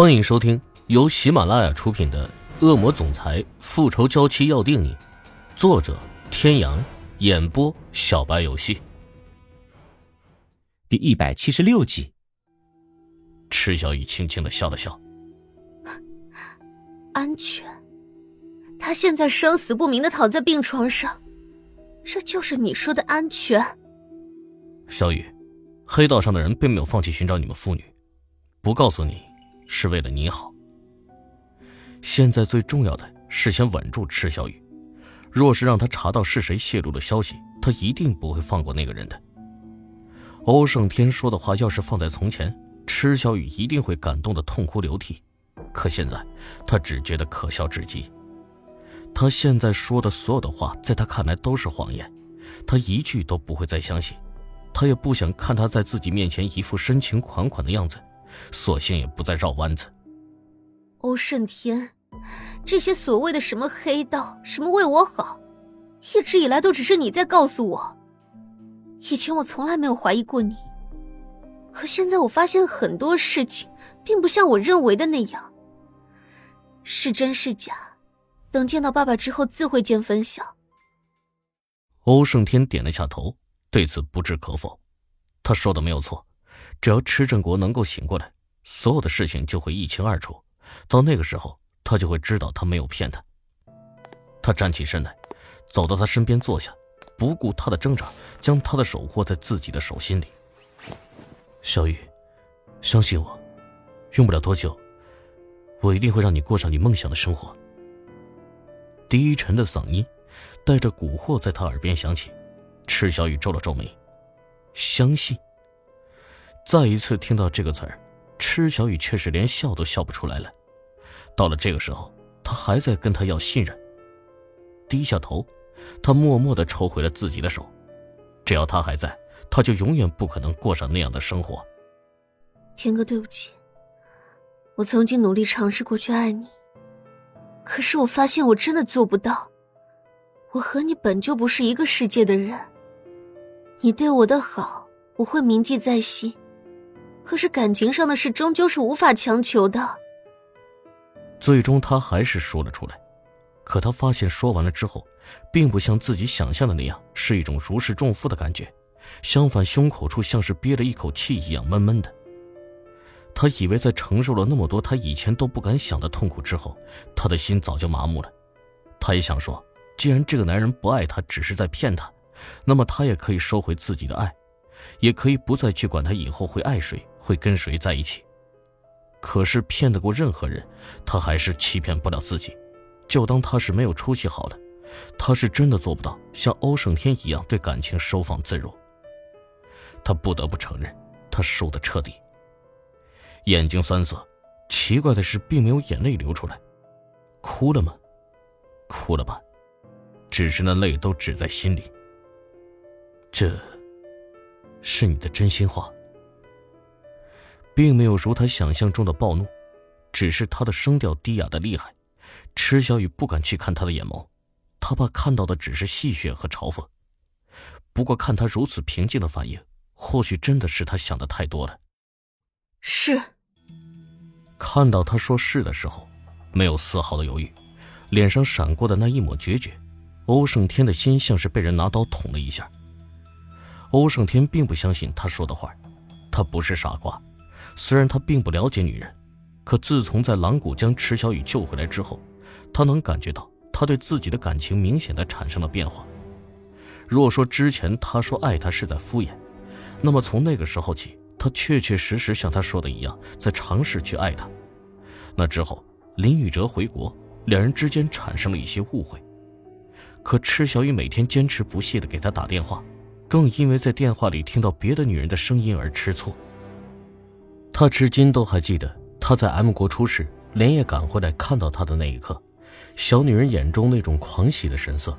欢迎收听由喜马拉雅出品的《恶魔总裁复仇娇妻要定你》，作者：天阳，演播：小白游戏。第一百七十六集。池小雨轻轻的笑了笑。安全。他现在生死不明的躺在病床上，这就是你说的安全。小雨，黑道上的人并没有放弃寻找你们父女，不告诉你。是为了你好。现在最重要的是先稳住池小雨，若是让他查到是谁泄露的消息，他一定不会放过那个人的。欧胜天说的话要是放在从前，池小雨一定会感动的痛哭流涕，可现在他只觉得可笑至极。他现在说的所有的话，在他看来都是谎言，他一句都不会再相信，他也不想看他在自己面前一副深情款款的样子。索性也不再绕弯子。欧胜天，这些所谓的什么黑道，什么为我好，一直以来都只是你在告诉我。以前我从来没有怀疑过你，可现在我发现很多事情并不像我认为的那样。是真是假，等见到爸爸之后自会见分晓。欧胜天点了下头，对此不置可否。他说的没有错。只要池振国能够醒过来，所有的事情就会一清二楚。到那个时候，他就会知道他没有骗他。他站起身来，走到他身边坐下，不顾他的挣扎，将他的手握在自己的手心里。小雨，相信我，用不了多久，我一定会让你过上你梦想的生活。低沉的嗓音，带着蛊惑，在他耳边响起。池小雨皱了皱眉，相信。再一次听到这个词儿，池小雨却是连笑都笑不出来了。到了这个时候，他还在跟他要信任。低下头，他默默的抽回了自己的手。只要他还在，他就永远不可能过上那样的生活。天哥，对不起，我曾经努力尝试过去爱你，可是我发现我真的做不到。我和你本就不是一个世界的人，你对我的好，我会铭记在心。可是感情上的事终究是无法强求的。最终，他还是说了出来，可他发现说完了之后，并不像自己想象的那样是一种如释重负的感觉，相反，胸口处像是憋了一口气一样闷闷的。他以为在承受了那么多他以前都不敢想的痛苦之后，他的心早就麻木了。他也想说，既然这个男人不爱他，只是在骗他，那么他也可以收回自己的爱，也可以不再去管他以后会爱谁。会跟谁在一起？可是骗得过任何人，他还是欺骗不了自己。就当他是没有出息好了，他是真的做不到像欧胜天一样对感情收放自如。他不得不承认，他输得彻底。眼睛酸涩，奇怪的是，并没有眼泪流出来。哭了吗？哭了吧，只是那泪都只在心里。这，是你的真心话。并没有如他想象中的暴怒，只是他的声调低哑的厉害。池小雨不敢去看他的眼眸，他怕看到的只是戏谑和嘲讽。不过看他如此平静的反应，或许真的是他想的太多了。是。看到他说是的时候，没有丝毫的犹豫，脸上闪过的那一抹决绝，欧胜天的心像是被人拿刀捅了一下。欧胜天并不相信他说的话，他不是傻瓜。虽然他并不了解女人，可自从在狼谷将池小雨救回来之后，他能感觉到他对自己的感情明显的产生了变化。若说之前他说爱她是在敷衍，那么从那个时候起，他确确实实像他说的一样，在尝试去爱她。那之后，林宇哲回国，两人之间产生了一些误会。可池小雨每天坚持不懈的给他打电话，更因为在电话里听到别的女人的声音而吃醋。他至今都还记得他在 M 国出事，连夜赶回来看到他的那一刻，小女人眼中那种狂喜的神色。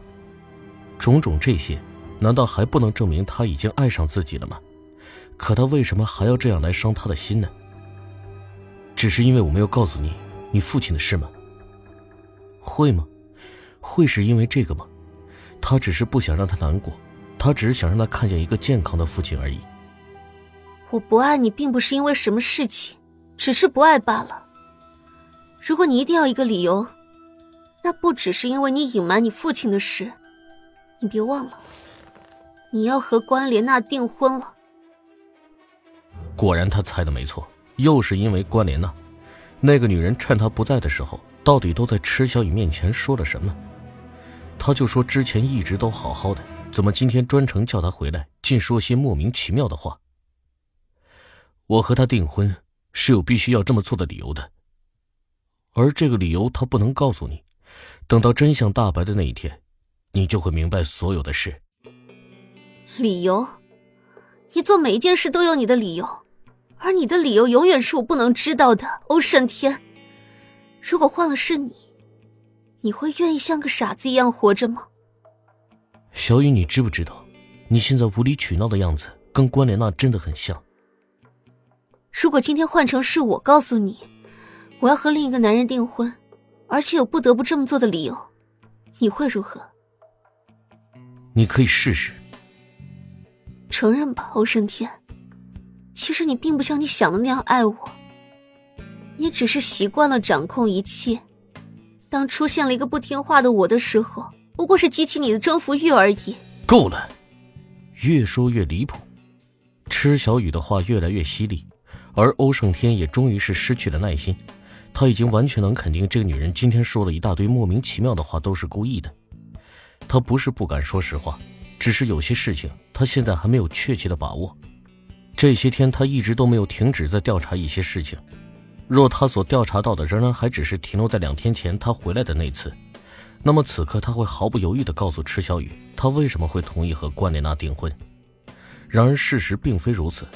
种种这些，难道还不能证明他已经爱上自己了吗？可他为什么还要这样来伤他的心呢？只是因为我没有告诉你你父亲的事吗？会吗？会是因为这个吗？他只是不想让他难过，他只是想让他看见一个健康的父亲而已。我不爱你，并不是因为什么事情，只是不爱罢了。如果你一定要一个理由，那不只是因为你隐瞒你父亲的事，你别忘了，你要和关莲娜订婚了。果然，他猜的没错，又是因为关莲娜。那个女人趁他不在的时候，到底都在池小雨面前说了什么？他就说之前一直都好好的，怎么今天专程叫他回来，竟说些莫名其妙的话？我和他订婚是有必须要这么做的理由的，而这个理由他不能告诉你，等到真相大白的那一天，你就会明白所有的事。理由？你做每一件事都有你的理由。而你的理由永远是我不能知道的，欧胜天。如果换了是你，你会愿意像个傻子一样活着吗？小雨，你知不知道，你现在无理取闹的样子跟关莲娜真的很像。如果今天换成是我告诉你，我要和另一个男人订婚，而且有不得不这么做的理由，你会如何？你可以试试。承认吧，欧胜天。其实你并不像你想的那样爱我，你只是习惯了掌控一切。当出现了一个不听话的我的时候，不过是激起你的征服欲而已。够了，越说越离谱。池小雨的话越来越犀利，而欧胜天也终于是失去了耐心。他已经完全能肯定，这个女人今天说了一大堆莫名其妙的话都是故意的。他不是不敢说实话，只是有些事情他现在还没有确切的把握。这些天，他一直都没有停止在调查一些事情。若他所调查到的仍然还只是停留在两天前他回来的那次，那么此刻他会毫不犹豫地告诉池小雨，他为什么会同意和关莲娜订婚。然而事实并非如此，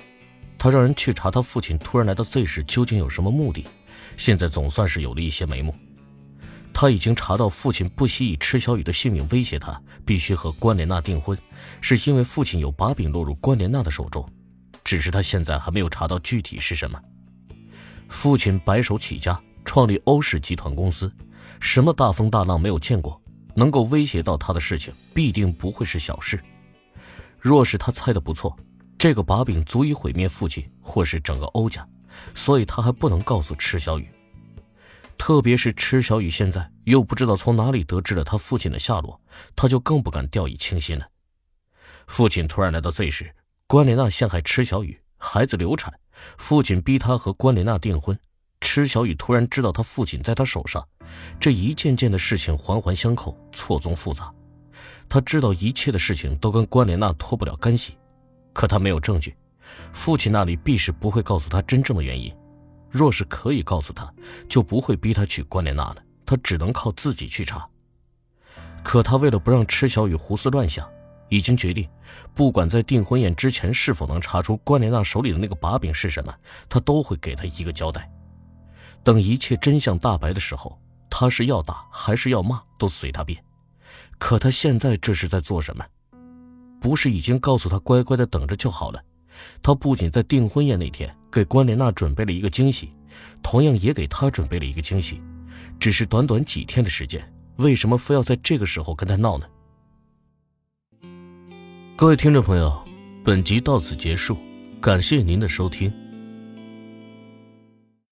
他让人去查他父亲突然来到 Z 市究竟有什么目的，现在总算是有了一些眉目。他已经查到父亲不惜以池小雨的性命威胁他，必须和关莲娜订婚，是因为父亲有把柄落入关莲娜的手中。只是他现在还没有查到具体是什么。父亲白手起家，创立欧氏集团公司，什么大风大浪没有见过？能够威胁到他的事情，必定不会是小事。若是他猜的不错，这个把柄足以毁灭父亲或是整个欧家，所以他还不能告诉池小雨。特别是池小雨现在又不知道从哪里得知了他父亲的下落，他就更不敢掉以轻心了。父亲突然来到 Z 市。关莲娜陷害池小雨，孩子流产，父亲逼他和关莲娜订婚。池小雨突然知道他父亲在他手上，这一件件的事情环环相扣，错综复杂。他知道一切的事情都跟关莲娜脱不了干系，可他没有证据，父亲那里必是不会告诉他真正的原因。若是可以告诉他，就不会逼他娶关莲娜了。他只能靠自己去查。可他为了不让池小雨胡思乱想。已经决定，不管在订婚宴之前是否能查出关莲娜手里的那个把柄是什么，他都会给他一个交代。等一切真相大白的时候，他是要打还是要骂，都随他便。可他现在这是在做什么？不是已经告诉他乖乖的等着就好了？他不仅在订婚宴那天给关莲娜准备了一个惊喜，同样也给他准备了一个惊喜。只是短短几天的时间，为什么非要在这个时候跟他闹呢？各位听众朋友，本集到此结束，感谢您的收听。